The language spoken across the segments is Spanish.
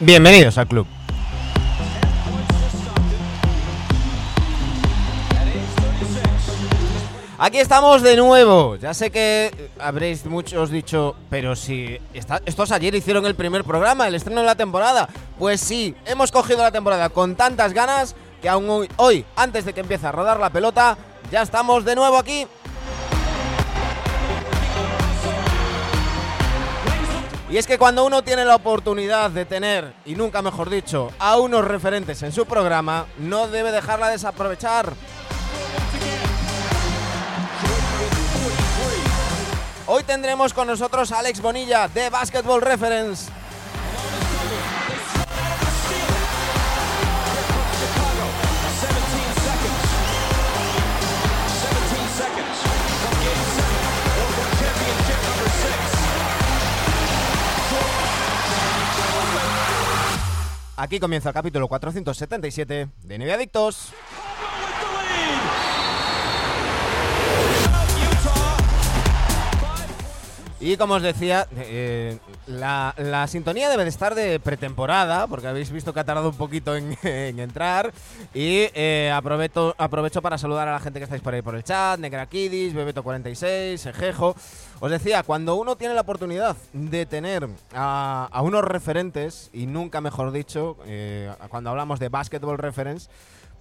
Bienvenidos al club. Aquí estamos de nuevo. Ya sé que habréis muchos dicho, pero si estos ayer hicieron el primer programa, el estreno de la temporada. Pues sí, hemos cogido la temporada con tantas ganas que aún hoy, hoy antes de que empiece a rodar la pelota, ya estamos de nuevo aquí Y es que cuando uno tiene la oportunidad de tener, y nunca mejor dicho, a unos referentes en su programa, no debe dejarla desaprovechar. Hoy tendremos con nosotros a Alex Bonilla de Basketball Reference. Aquí comienza el capítulo 477 de NBA Adictos. Y como os decía, eh, la, sintonía debe de estar de pretemporada, porque habéis visto que ha tardado un poquito en, entrar. Y eh, aprovecho, aprovecho para saludar a la gente que estáis por ahí por el chat, Negrakidis, Bebeto46, Ejejo. Os decía, cuando uno tiene la oportunidad de tener a, unos referentes, y nunca mejor dicho, eh, cuando hablamos de Basketball Reference,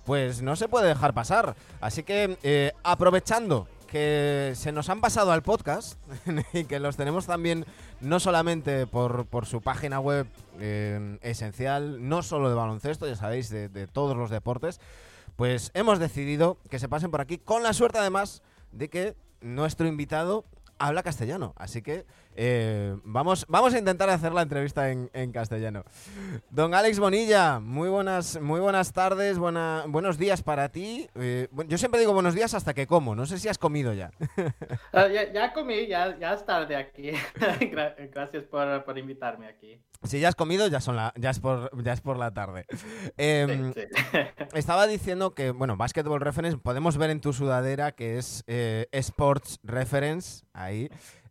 pues no se puede dejar pasar. Así que aprovechando que se nos han pasado al podcast y que los tenemos también no solamente por, su página web eh, esencial, no solo de baloncesto, ya sabéis, de, todos los deportes, pues hemos decidido que se pasen por aquí con la suerte además de que nuestro invitado habla castellano. Así que eh, vamos, vamos a intentar hacer la entrevista en, castellano. Don Alex Bonilla, muy buenas, muy buenas tardes, buenos días para ti. Eh, yo siempre digo buenos días hasta que como, no sé si has comido ya. Ah, ya, comí, ya, ya es tarde aquí. Gracias por, invitarme aquí. Si ya has comido, ya, son la, ya, es, por, ya es por la tarde. Em, estaba diciendo que, bueno, Basketball Reference, podemos ver en tu sudadera que es eh, Sports Reference, ahí.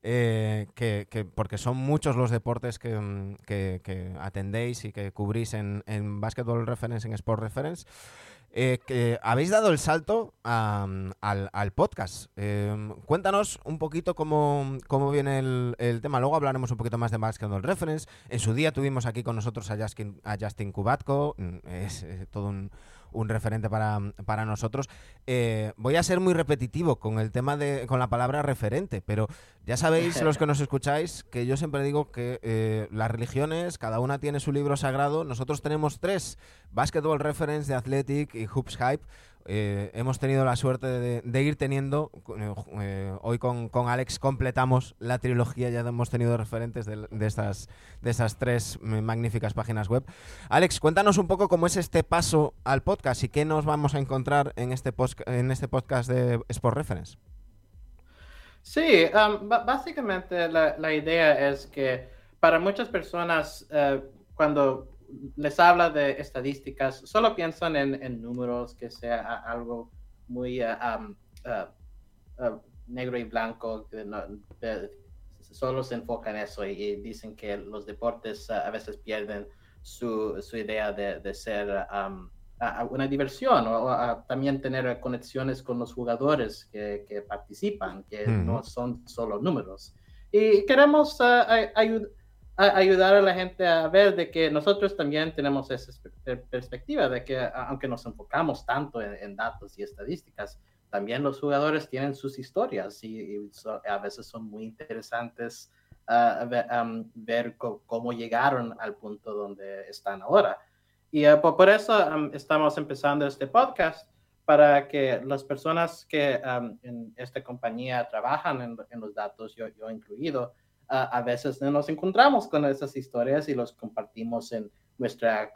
Eh, que, porque son muchos los deportes que, mm, atendéis y que cubrís en, en Basketball Reference, en Sport Reference. Eh, que habéis dado el salto al, podcast. Eh, cuéntanos un poquito cómo, viene el, tema. Luego hablaremos un poquito más de Basketball Reference. En su día tuvimos aquí con nosotros a Justin, a Justin Kubatko. Mm, es todo un, un referente para, para nosotros. Eh, voy a ser muy repetitivo con el tema de, con la palabra referente, pero ya sabéis los que nos escucháis que yo siempre digo que eh, las religiones, cada una tiene su libro sagrado. Nosotros tenemos tres, Basketball Reference, de Athletic y Hoops Hype. Eh, hemos tenido la suerte de, ir teniendo, eh, hoy con, Alex completamos la trilogía, ya hemos tenido referentes de, estas, de esas tres magníficas páginas web. Alex, cuéntanos un poco cómo es este paso al podcast y qué nos vamos a encontrar en este, en este podcast de Sport Reference. Sí, um, básicamente la, idea es que para muchas personas, eh, cuando les habla de estadísticas, solo piensan en, números, que sea algo muy uh, um, uh, uh, negro y blanco, solo se enfocan en eso y, dicen que los deportes a veces pierden su, idea de, ser um, una diversión o, también tener conexiones con los jugadores que, participan, que no son solo números. Y queremos ayudar ayudar a la gente a ver de que nosotros también tenemos esa perspectiva de que aunque nos enfocamos tanto en, datos y estadísticas, también los jugadores tienen sus historias y, a veces son muy interesantes uh, ver, cómo llegaron al punto donde están ahora. Y uh, por, eso estamos empezando este podcast para que las personas que en esta compañía trabajan en, los datos, yo, yo incluido, a veces nos encontramos con esas historias y los compartimos en nuestra,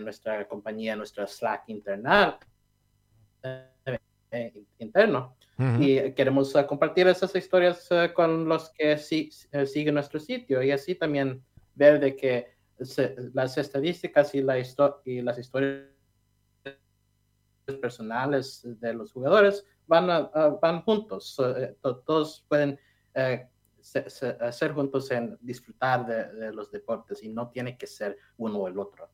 nuestra compañía, nuestra Slack interna, eh, interno. Y queremos uh, compartir esas historias uh, con los que sí, uh, siguen nuestro sitio y así también ver de que las estadísticas y, la y las historias personales de los jugadores van, van juntos. Eh, todos pueden eh, ser, juntos en disfrutar de, los deportes y no tiene que ser uno o el otro.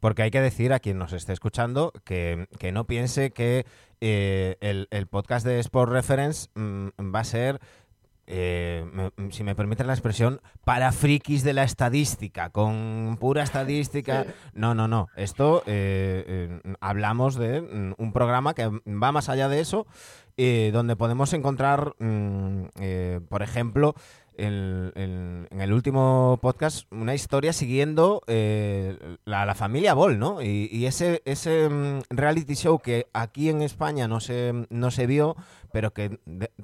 Porque hay que decir a quien nos esté escuchando que, no piense que eh, el, podcast de Sport Reference mm, va a ser eh, si me permiten la expresión, para frikis de la estadística, con pura estadística. No, no, no. Esto eh, hablamos de mm, un programa que va más allá de eso, donde podemos encontrar, mm, por ejemplo, en, el último podcast una historia siguiendo eh, la, familia Ball, ¿no? Y, ese, ese mm, reality show que aquí en España no se, no se vio, pero que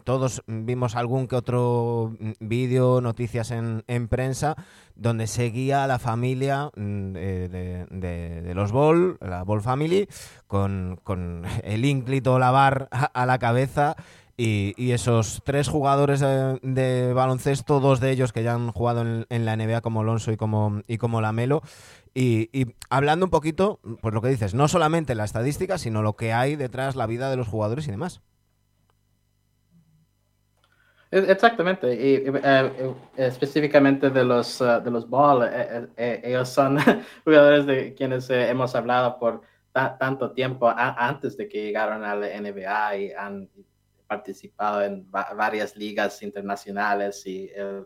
todos vimos algún que otro mm, vídeo, noticias en, en, prensa, donde seguía a la familia mm, de, los Ball, la Ball Family, con, con el ínclito Lavar a la cabeza y, esos tres jugadores de, baloncesto, dos de ellos que ya han jugado en, la NBA como Alonso y como, y como Lamelo. Y, hablando un poquito, pues lo que dices, no solamente la estadística, sino lo que hay detrás, la vida de los jugadores y demás. Exactamente, y eh, eh, específicamente de los, uh, de los Ball, ellos son jugadores de quienes hemos hablado por tanto tiempo antes de que llegaron a la NBA y han participado en varias ligas internacionales y, eh,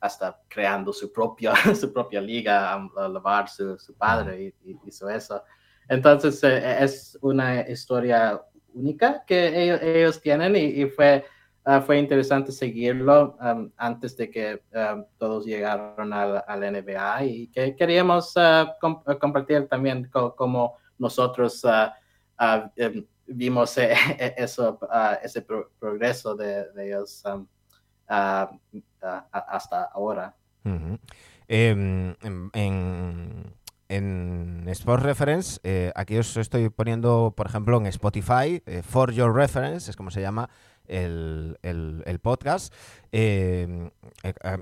hasta creando su propia, su propia liga, a lavar su, su padre y, hizo eso. Entonces eh, es una historia única que ellos, tienen y, fue, ah, fue interesante seguirlo um, antes de que um, todos llegaron al, al, NBA y que queríamos uh, compartir también como nosotros uh, uh, vimos eh, eso, ah, ese progreso de, ellos um, ah, hasta ahora. Em, en, en, Sports Reference, eh, aquí os estoy poniendo, por ejemplo, en Spotify, eh, For Your Reference, es como se llama el, el, podcast. Em,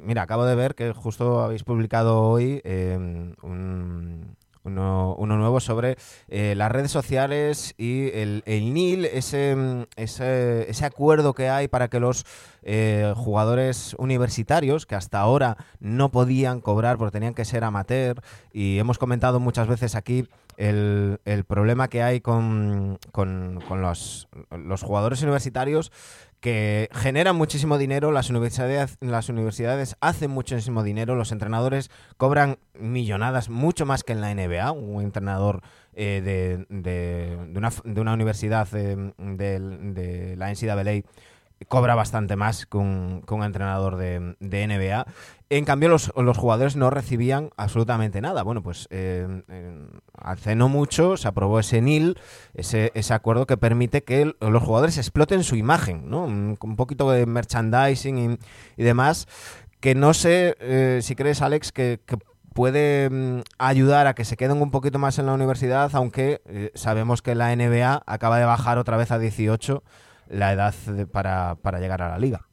mira, acabo de ver que justo habéis publicado hoy em, un uno, nuevo sobre eh, las redes sociales y el, NIL, ese, ese, ese, acuerdo que hay para que los eh, jugadores universitarios, que hasta ahora no podían cobrar porque tenían que ser amateur, y hemos comentado muchas veces aquí el, el problema que hay con, con, con los, los jugadores universitarios que generan muchísimo dinero, las universidades, las universidades hacen muchísimo dinero, los entrenadores cobran millonadas, mucho más que en la NBA, un entrenador eh, de, de, una, de, una, universidad eh, de la NCAA cobra bastante más que un, entrenador de, NBA. En cambio, los, jugadores no recibían absolutamente nada. Bueno, pues eh, hace no mucho se aprobó ese NIL, ese, ese acuerdo que permite que los jugadores exploten su imagen, ¿no? Un, poquito de merchandising y, demás, que no sé eh, si crees, Alex, que, puede mm, ayudar a que se queden un poquito más en la universidad, aunque eh, sabemos que la NBA acaba de bajar otra vez a 18 la edad para, para, llegar a la liga.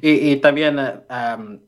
y, y, también, eh,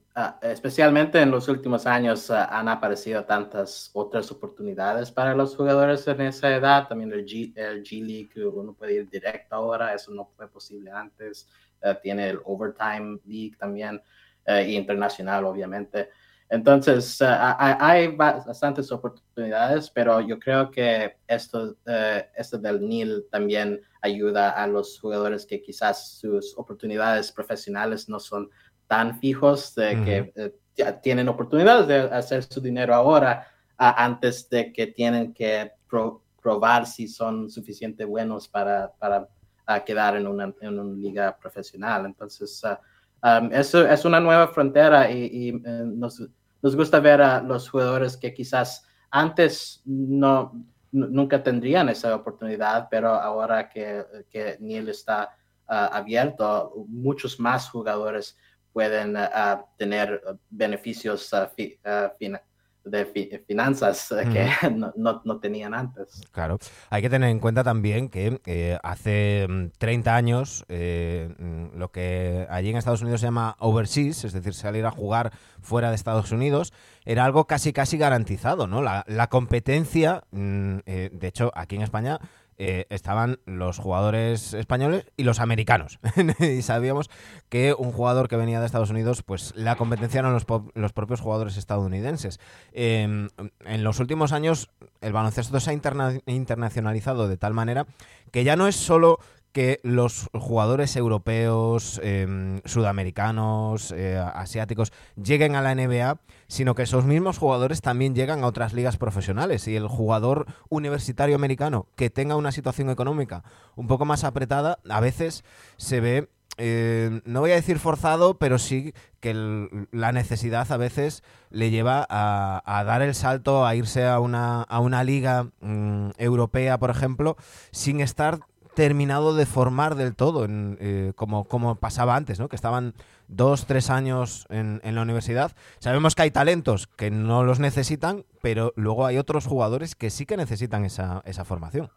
especialmente en los últimos años, ah, han aparecido tantas otras oportunidades para los jugadores en esa edad. También el G, el G League, uno puede ir directo ahora, eso no fue posible antes. Eh, tiene el Overtime League también, eh, internacional, obviamente. Entonces, eh, hay bastantes oportunidades, pero yo creo que esto, eh, esto del NIL también ayuda a los jugadores que quizás sus oportunidades profesionales no son tan fijos, de que eh, tienen oportunidades de hacer su dinero ahora antes de que tienen que probar si son suficientemente buenos para, para quedar en una, en una, liga profesional. Entonces, um, eso es una nueva frontera y, y nos nos gusta ver a los jugadores que quizás antes no, nunca tendrían esa oportunidad, pero ahora que, que Neil está abierto, muchos más jugadores pueden tener beneficios de finanzas eh, que no, tenían antes. Claro, hay que tener en cuenta también que eh, hace 30 mm, años eh, mm, lo que allí en Estados Unidos se llama overseas, es decir, salir a jugar fuera de Estados Unidos, era algo casi casi garantizado, ¿no? La, la competencia, mm, de hecho, aquí en España eh, estaban los jugadores españoles y los americanos. y sabíamos que un jugador que venía de Estados Unidos, pues la competencia eran los, los propios jugadores estadounidenses. Em, en los últimos años, el baloncesto se ha internacionalizado de tal manera que ya no es solo que los jugadores europeos, em, sudamericanos, eh, asiáticos lleguen a la NBA, sino que esos mismos jugadores también llegan a otras ligas profesionales. Y el jugador universitario americano que tenga una situación económica un poco más apretada, a veces se ve eh, no voy a decir forzado, pero sí que la necesidad a veces le lleva a, dar el salto a irse a una, a una liga mm, europea, por ejemplo, sin estar terminado de formar del todo, en, eh, como, como pasaba antes, ¿no? que estaban dos, tres años en, la universidad. Sabemos que hay talentos que no los necesitan, pero luego hay otros jugadores que sí que necesitan esa, esa formación.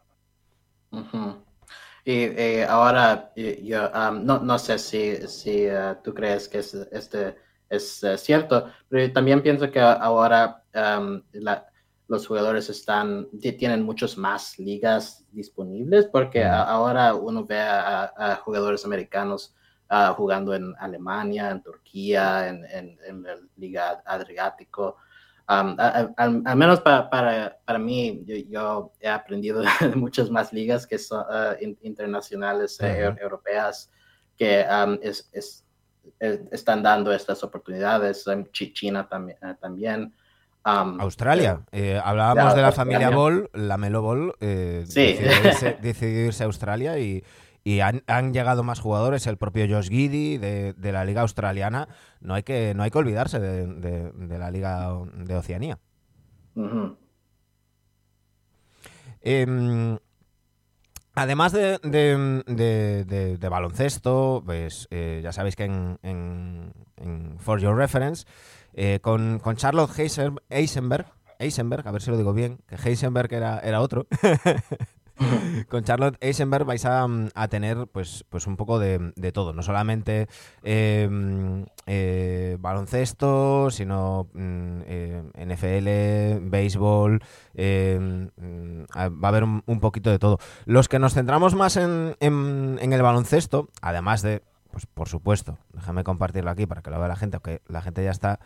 Y eh, ahora, yo no, no, sé si, si eh, tú crees que este es cierto, pero también pienso que ahora la, los jugadores están, tienen muchos más ligas disponibles, porque ahora uno ve a, jugadores americanos ah, jugando en Alemania, en Turquía, en, en, la Liga Adriático. al, menos para, para, para mí, yo, he aprendido de muchas más ligas que son ah, internacionales eh, europeas que es, es, están dando estas oportunidades. China también. también Australia. Eh, eh, hablábamos de la familia Ball, la Melo Ball eh, decidió, irse, a Australia y, han, llegado más jugadores, el propio Josh Giddy de, la liga australiana. No hay que, no hay que olvidarse de, la liga de Oceanía. Em, además de, baloncesto, pues ya sabéis que en, en For Your Reference eh, con, Charlotte Heisenberg, Heisenberg, a ver si lo digo bien, que Heisenberg era, era otro. con Charlotte Eisenberg vais a, tener pues, pues un poco de, todo, no solamente em, eh, baloncesto, sino mm, eh, NFL, béisbol, em, mm, va a haber un, poquito de todo. Los que nos centramos más en, en el baloncesto, además de, pues por supuesto, déjame compartirlo aquí para que lo vea la gente, aunque la gente ya está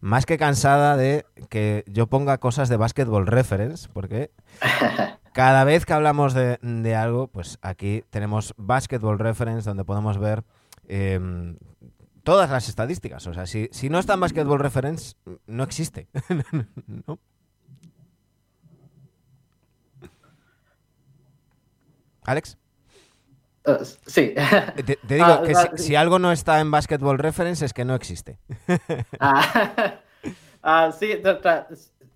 más que cansada de que yo ponga cosas de basketball reference, porque cada vez que hablamos de, algo, pues aquí tenemos basketball reference donde podemos ver em, todas las estadísticas. O sea, si, si no está en basketball reference, no existe. ¿Alex? Uh, sí. Te, digo ah, que si, algo no está en Basketball Reference es que no existe. Ah, ah, sí,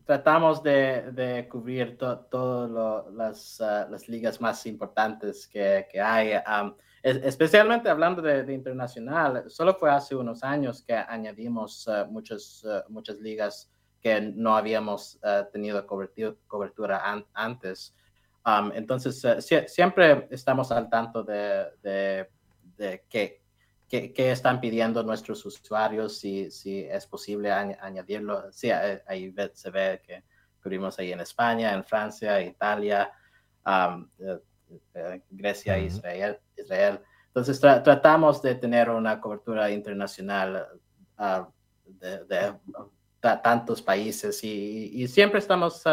tratamos de, cubrir todas las, ligas más importantes que, hay. Um, especialmente hablando de, internacional, solo fue hace unos años que añadimos muchas, muchas ligas que no habíamos tenido cobertura, cobertura antes entonces, eh, siempre estamos al tanto de, de, qué, están pidiendo nuestros usuarios, si, si es posible añadirlo. Sí, ahí se ve que cubrimos ahí en España, en Francia, Italia, eh, eh, Grecia, Israel, Israel. Entonces, tratamos de tener una cobertura internacional ah, de, tantos países y, siempre estamos...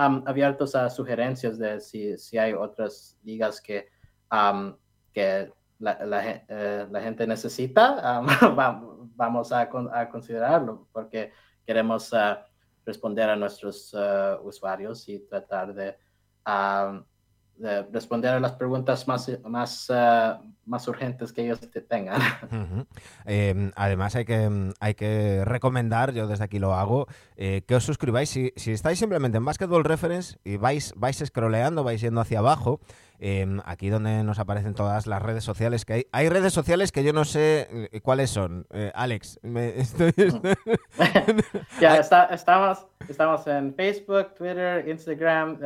Uh, abiertos a sugerencias de si, si hay otras ligas que, que la, eh, la, gente necesita, vamos a, a, considerarlo porque queremos ah, responder a nuestros ah, usuarios y tratar de, responder a las preguntas más, más, ah, más urgentes que ellos tengan. Em, además hay que, hay que recomendar, yo desde aquí lo hago, eh, que os suscribáis. Si, si, estáis simplemente en Basketball Reference y vais, vais scrolleando, vais yendo hacia abajo, em, aquí donde nos aparecen todas las redes sociales que hay. Hay redes sociales que yo no sé eh, cuáles son. Eh, Alex, me, estoy... ya, estamos, estamos en Facebook, Twitter, Instagram.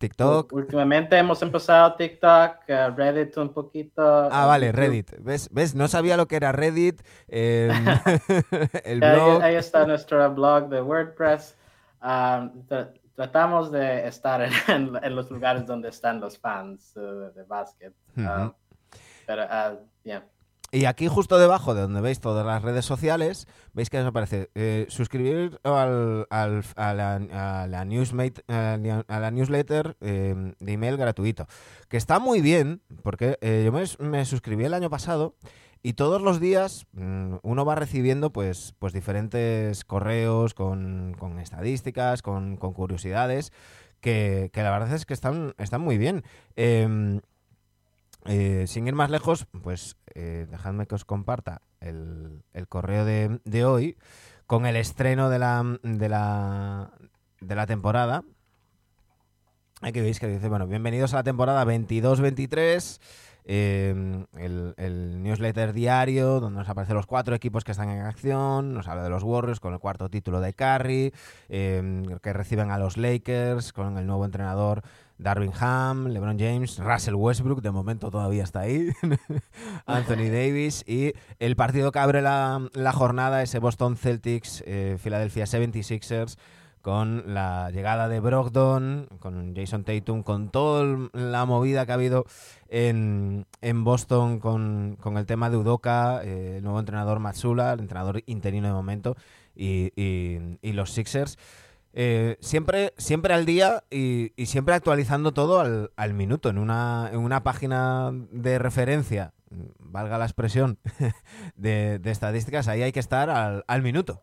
TikTok. Últimamente hemos empezado TikTok, eh, Reddit un poquito. Ah, vale, Reddit. ¿Ves? ¿Ves? No sabía lo que era Reddit. Em, el blog. Ahí, está nuestro blog de WordPress. tratamos de estar en, los lugares donde están los fans eh, de básquet. pero, uh, yeah. Y aquí justo debajo de donde veis todas las redes sociales, veis que os aparece eh, suscribir al, al, a, la, a, la newsmate, a, newsletter eh, de email gratuito. Que está muy bien, porque eh, yo me, suscribí el año pasado y todos los días mm, uno va recibiendo pues, pues diferentes correos con, con estadísticas, con, con curiosidades, que, que, la verdad es que están, están muy bien. Em, eh, sin ir más lejos, pues eh, dejadme que os comparta el, correo de, hoy con el estreno de la, de la, de la temporada. Aquí veis que dice, bueno, bienvenidos a la temporada 22-23. Eh, el, newsletter diario donde nos aparecen los cuatro equipos que están en acción, nos habla de los Warriors con el cuarto título de Curry, que reciben a los Lakers con el nuevo entrenador Darwin Ham, LeBron James, Russell Westbrook, de momento todavía está ahí, Anthony Davis y el partido que abre la, jornada, ese Boston Celtics, eh, Philadelphia 76ers, con la llegada de Brogdon, con Jason Tatum, con toda la movida que ha habido en, Boston con, el tema de Udoka, eh, el nuevo entrenador Matsula, el entrenador interino de momento, y, y los Sixers. Eh, siempre, siempre al día y, siempre actualizando todo al, al minuto, en una, en una, página de referencia, valga la expresión, de, estadísticas, ahí hay que estar al, al minuto.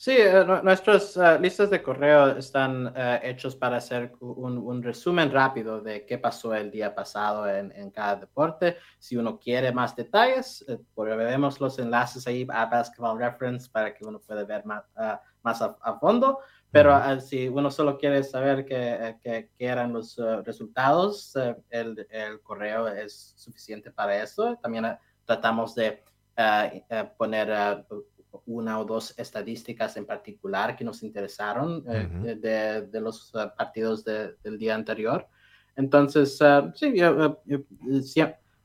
Sí, eh, nuestros uh, listas de correo están hechos para hacer un, resumen rápido de qué pasó el día pasado en, en cada deporte. Si uno quiere más detalles, vemos los enlaces ahí a Basketball Reference para que uno pueda ver más, más a, fondo, pero ah, si uno solo quiere saber qué, qué, eran los uh, resultados, uh, el, el, correo es suficiente para eso. También uh, tratamos de poner una o dos estadísticas en particular que nos interesaron de, de, los partidos del día anterior. Entonces, sí, yo,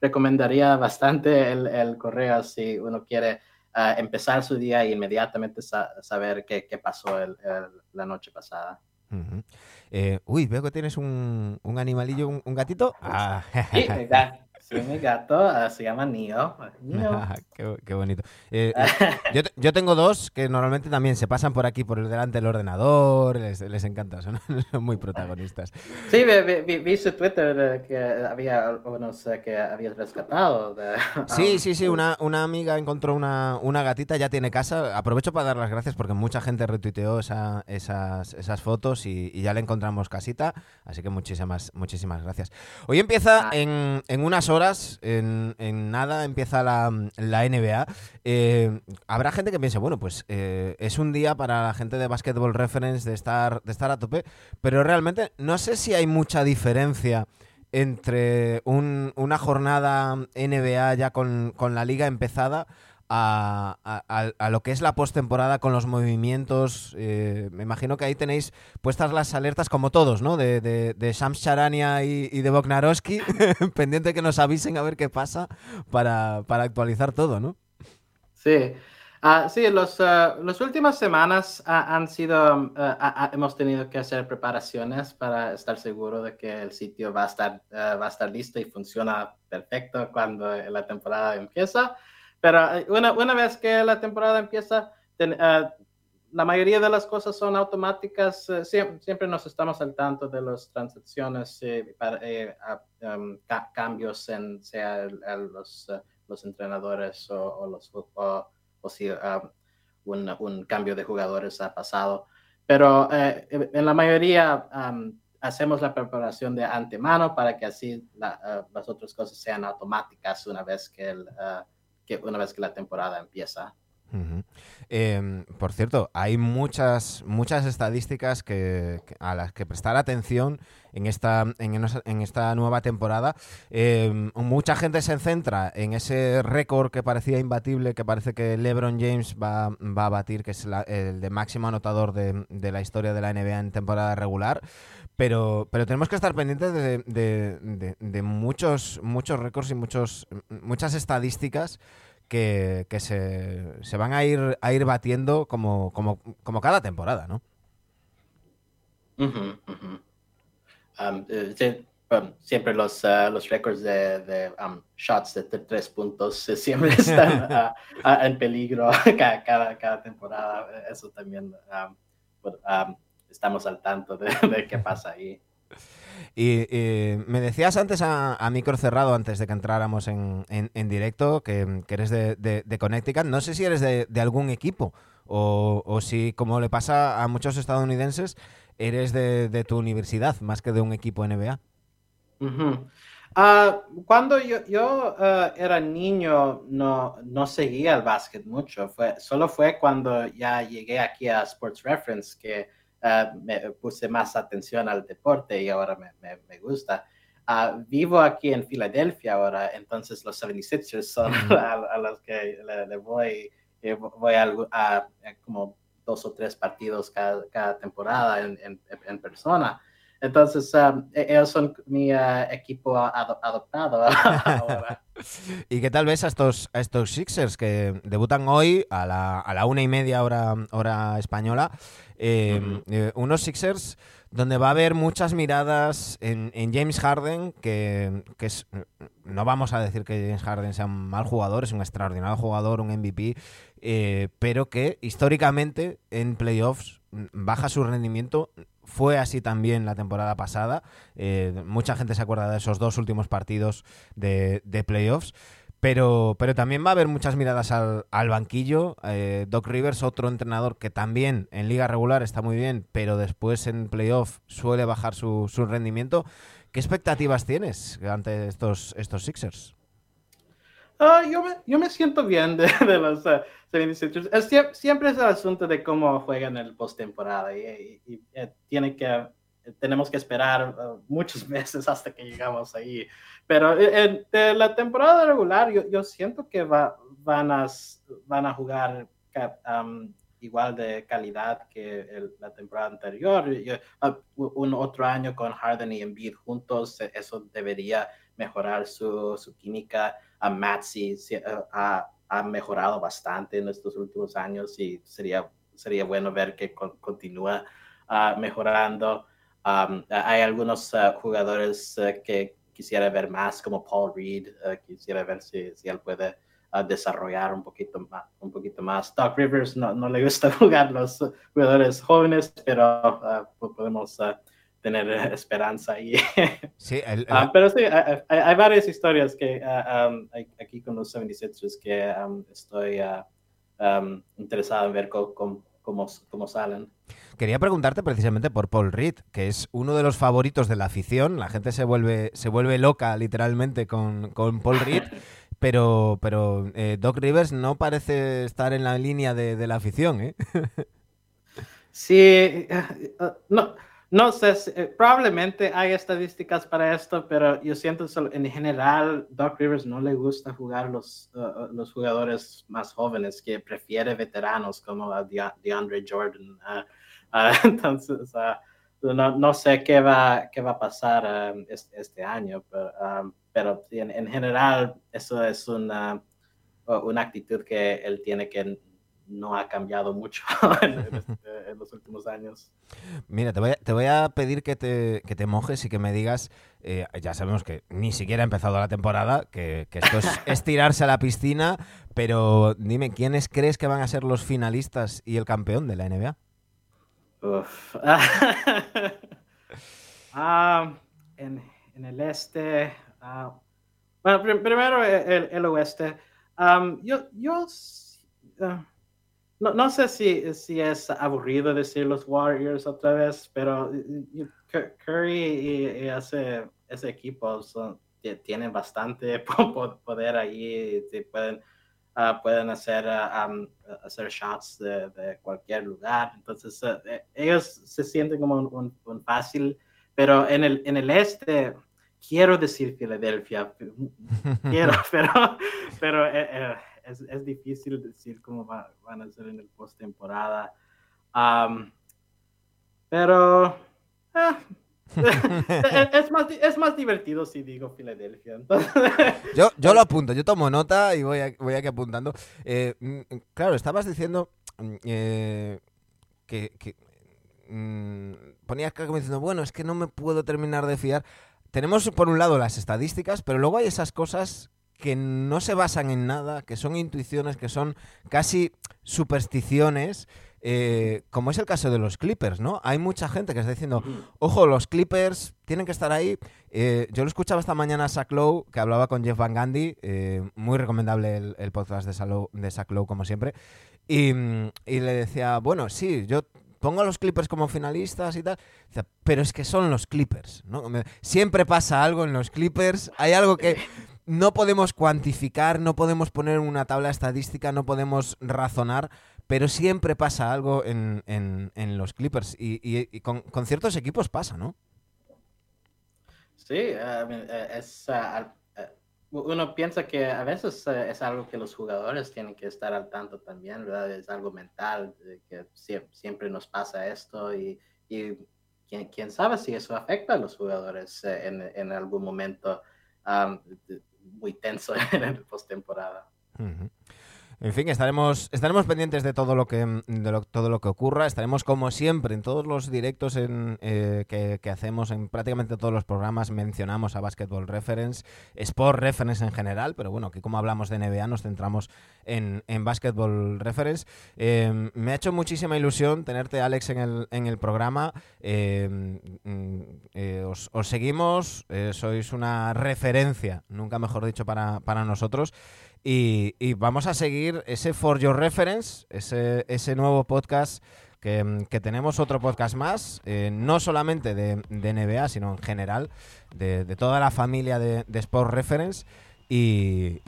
recomendaría bastante el, el correo si uno quiere empezar su día e inmediatamente saber qué, qué pasó el, la noche pasada. eh, uy, veo que tienes un, un animalillo, un, un gatito. Ah. Sí, Sí, mi gato uh, se llama Nio. qué, bonito. Eh, eh, yo, yo, tengo dos que normalmente también se pasan por aquí, por el delante del ordenador, les, les encanta, son, muy protagonistas. Sí, vi, vi, su Twitter que había unos que habías rescatado. sí, sí, sí, una, una amiga encontró una, una, gatita, ya tiene casa. Aprovecho para dar las gracias porque mucha gente retuiteó esa, esas, esas fotos y, y, ya le encontramos casita, así que muchísimas, muchísimas gracias. Hoy empieza ah. en, en unas horas, en, nada, empieza la, NBA. Eh, habrá gente que piense, bueno, pues eh, es un día para la gente de Basketball Reference de estar, de estar a tope, pero realmente no sé si hay mucha diferencia entre una jornada NBA ya con, con la liga empezada a, lo que es la postemporada con los movimientos. Eh, me imagino que ahí tenéis puestas las alertas como todos, ¿no? De, de, Shams Charania y, de Bognarowski, pendiente que nos avisen a ver qué pasa para, actualizar todo, ¿no? Sí. Uh, sí, los, ah, las últimas semanas han sido, hemos tenido que hacer preparaciones para estar seguro de que el sitio va a estar, va a estar listo y funciona perfecto cuando la temporada empieza. Pero eh, una, una vez que la temporada empieza, eh, la mayoría de las cosas son automáticas. Eh, siempre, nos estamos al tanto de las transacciones, para, um, cambios en sea los, los entrenadores o, los, o, si un, un, cambio de jugadores ha pasado. Pero en la mayoría um, hacemos la preparación de antemano para que así las otras cosas sean automáticas una vez que, que, una vez que la temporada empieza. Em, por cierto, hay muchas, muchas estadísticas a las que prestar atención en esta, en, esta nueva temporada. Em, mucha gente se centra en ese récord que parecía imbatible, que parece que LeBron James va, a batir, que es el de máximo anotador de, la historia de la NBA en temporada regular. Pero, pero tenemos que estar pendientes de, de muchos, muchos récords y muchos, muchas estadísticas que, se, van a ir, a ir batiendo como, como, como cada temporada, ¿no? Um, eh, um, siempre los, uh, los récords de, um, shots de tres puntos eh, siempre están uh, uh, en peligro cada, cada, temporada. Eso también estamos al tanto de, de qué pasa ahí. Y, me decías antes a, micro cerrado, antes de que entráramos en, directo, que, eres de, Connecticut. No sé si eres de, algún equipo o, si, como le pasa a muchos estadounidenses, eres de, tu universidad más que de un equipo NBA. Ah, cuando yo, ah, era niño no, no seguía el básquet mucho. Fue, solo fue cuando ya llegué aquí a Sports Reference que Ah, me puse más atención al deporte y ahora me, me, gusta. Ah, vivo aquí en Filadelfia ahora, entonces los 76ers son a, los que le, voy, eh, voy a, como dos o tres partidos cada, cada temporada en, en, en persona. Entonces, um, e-, ellos son mi uh, equipo adoptado ahora. ¿Y qué tal ves a estos, a estos Sixers que debutan hoy a la, a la una y media hora, hora española? Em, eh, unos Sixers donde va a haber muchas miradas en, James Harden, que, es, no vamos a decir que James Harden sea un mal jugador, es un extraordinario jugador, un MVP, eh, pero que históricamente en playoffs baja su rendimiento fue así también la temporada pasada. Eh, mucha gente se acuerda de esos dos últimos partidos de, playoffs. Pero, pero también va a haber muchas miradas al, banquillo. Eh, Doc Rivers, otro entrenador que también en liga regular está muy bien, pero después en playoff suele bajar su, rendimiento. ¿Qué expectativas tienes ante estos, estos Sixers? Ah, yo, me, yo, me, siento bien de, los uh, siempre es el asunto de cómo juegan el postemporada y, y, eh, tiene que, tenemos que esperar uh, muchos meses hasta que llegamos ahí. Pero en, de la temporada regular yo, yo siento que va, van, a, van a jugar um, igual de calidad que la temporada anterior. Uh, un otro año con Harden y Embiid juntos, eso debería mejorar su, su química. A Maxi, a ha mejorado bastante en estos últimos años y sería, sería bueno ver que continúa ah, mejorando. hay algunos ah, jugadores ah, que quisiera ver más, como Paul Reed, quisiera ver si, si él puede desarrollar un poquito más. Un poquito más. Doc Rivers no, no le gusta jugar los jugadores jóvenes, pero podemos tener esperanza ahí. Sí, ah, pero sí, hay, varias historias que ah, aquí con los 76ers que estoy ah, interesado en ver cómo, cómo, salen. Quería preguntarte precisamente por Paul Reed, que es uno de los favoritos de la afición. La gente se vuelve, se vuelve loca literalmente con, con Paul Reed. pero, pero eh, Doc Rivers no parece estar en la línea de, de la afición, ¿eh? Sí, eh, no, no sé, eh, probablemente hay estadísticas para esto, pero yo siento que en general Doc Rivers no le gusta jugar los, los jugadores más jóvenes, que prefiere veteranos como DeAndre Jordan. Entonces, no, no, sé qué va, qué va a pasar um, este, año, pero, um, pero en, en, general eso es una, una actitud que él tiene que no ha cambiado mucho este, en, los últimos años. Mira, te voy a, pedir que te, que te, mojes y que me digas, eh, ya sabemos que ni siquiera ha empezado la temporada, que, esto es, tirarse a la piscina, pero dime, ¿quiénes crees que van a ser los finalistas y el campeón de la NBA? Ah, en, el este, ah, bueno, primero el, oeste. yo, yo ah, no, no sé si, si es aburrido decir los Warriors otra vez, pero Curry y, ese, ese, equipo son, tienen bastante poder ahí, pueden, uh, pueden hacer, uh, hacer shots de, de, cualquier lugar. Entonces, uh, ellos se sienten como un, un, fácil, pero en el, en el este, quiero decir Filadelfia, quiero, pero, pero eh, eh, es, es, difícil decir cómo van a ser en el postemporada. Um, pero ah, es, más, es más divertido si digo Filadelfia. Yo, yo lo apunto, yo tomo nota y voy, voy aquí apuntando. Eh, mm, claro, estabas diciendo mm, eh, que, que mm, ponías como diciendo, bueno, es que no me puedo terminar de fiar. Tenemos por un lado las estadísticas, pero luego hay esas cosas que no se basan en nada, que son intuiciones, que son casi supersticiones eh, como es el caso de los Clippers, ¿no? Hay mucha gente que está diciendo, ojo, los Clippers tienen que estar ahí. Eh, yo lo escuchaba esta mañana a Zach Lowe, que hablaba con Jeff Van Gundy, eh, muy recomendable el, podcast de, Salo, de Zach Lowe, como siempre, y, y, le decía, bueno, sí, yo pongo a los Clippers como finalistas y tal, pero es que son los Clippers, ¿no? Siempre pasa algo en los Clippers, hay algo que no podemos cuantificar, no podemos poner una tabla estadística, no podemos razonar, pero siempre pasa algo en, en, los Clippers y, con, ciertos equipos pasa, ¿no? Sí, eh, es, uh, uno piensa que a veces es algo que los jugadores tienen que estar al tanto también, ¿verdad? Es algo mental, que siempre nos pasa esto y, y ¿quién, quién, sabe si eso afecta a los jugadores en, en algún momento muy tenso en el postemporada. En fin, estaremos, estaremos pendientes de todo lo que de todo lo que ocurra. Estaremos como siempre en todos los directos en, eh, que, hacemos en prácticamente todos los programas mencionamos a Basketball Reference, Sport Reference en general, pero bueno, aquí como hablamos de NBA nos centramos en, en Basketball Reference. Em, me ha hecho muchísima ilusión tenerte Alex en el, en el programa. Em, mm, eh, os, os, seguimos, eh, sois una referencia, nunca mejor dicho para, para nosotros. Y, vamos a seguir ese For Your Reference, ese, ese nuevo podcast que, tenemos, otro podcast más, eh, no solamente de, NBA, sino en general, de, toda la familia de, Sport Reference. Y,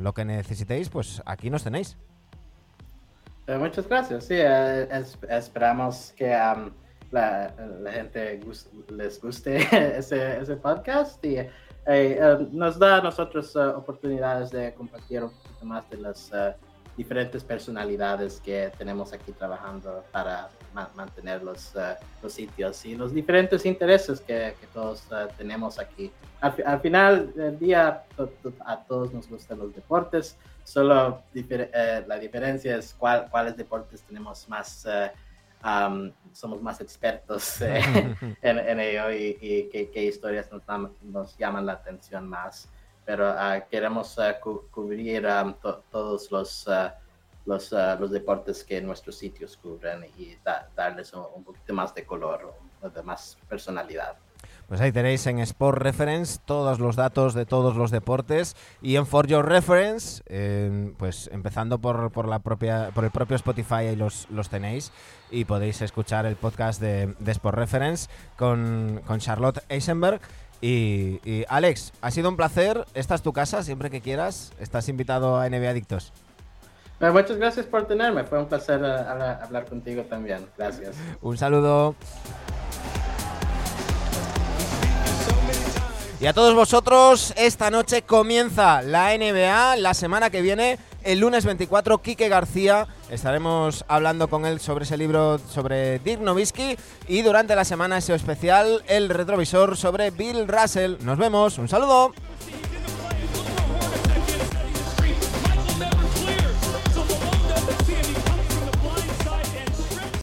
lo que necesitéis, pues aquí nos tenéis. Eh, muchas gracias. Sí, eh, esperamos que um, la, gente les guste ese, ese podcast y eh, nos da a nosotros eh, oportunidades de compartir un poquito más de las eh, diferentes personalidades que tenemos aquí trabajando para mantener los, los, sitios y los diferentes intereses que, que todos tenemos aquí. Al, final del día, a todos nos gustan los deportes, solo la diferencia es cuál, cuáles deportes tenemos más somos más expertos eh, en, ello y, qué, historias nos, nos, llaman la atención más. Pero ah, queremos ah, cubrir todos los, los, los, deportes que nuestros sitios cubren y darles un, un, poquito más de color, de más personalidad. Pues ahí tenéis en Sport Reference todos los datos de todos los deportes y en For Your Reference, pues empezando por, por, la propia, por el propio Spotify, ahí los, los tenéis y podéis escuchar el podcast de, Sport Reference con, con Charlotte Eisenberg. Y, Alex, ha sido un placer. Esta es tu casa, siempre que quieras. Estás invitado a NBA Adictos. muchas gracias por tenerme. Fue un placer eh, hablar contigo también. Gracias. un saludo. Y a todos vosotros, esta noche comienza la NBA. La semana que viene, el lunes 24, Quique García. Estaremos hablando con él sobre ese libro sobre Dirk Nowitzki. Y durante la semana, ese especial, el retrovisor sobre Bill Russell. Nos vemos. Un saludo.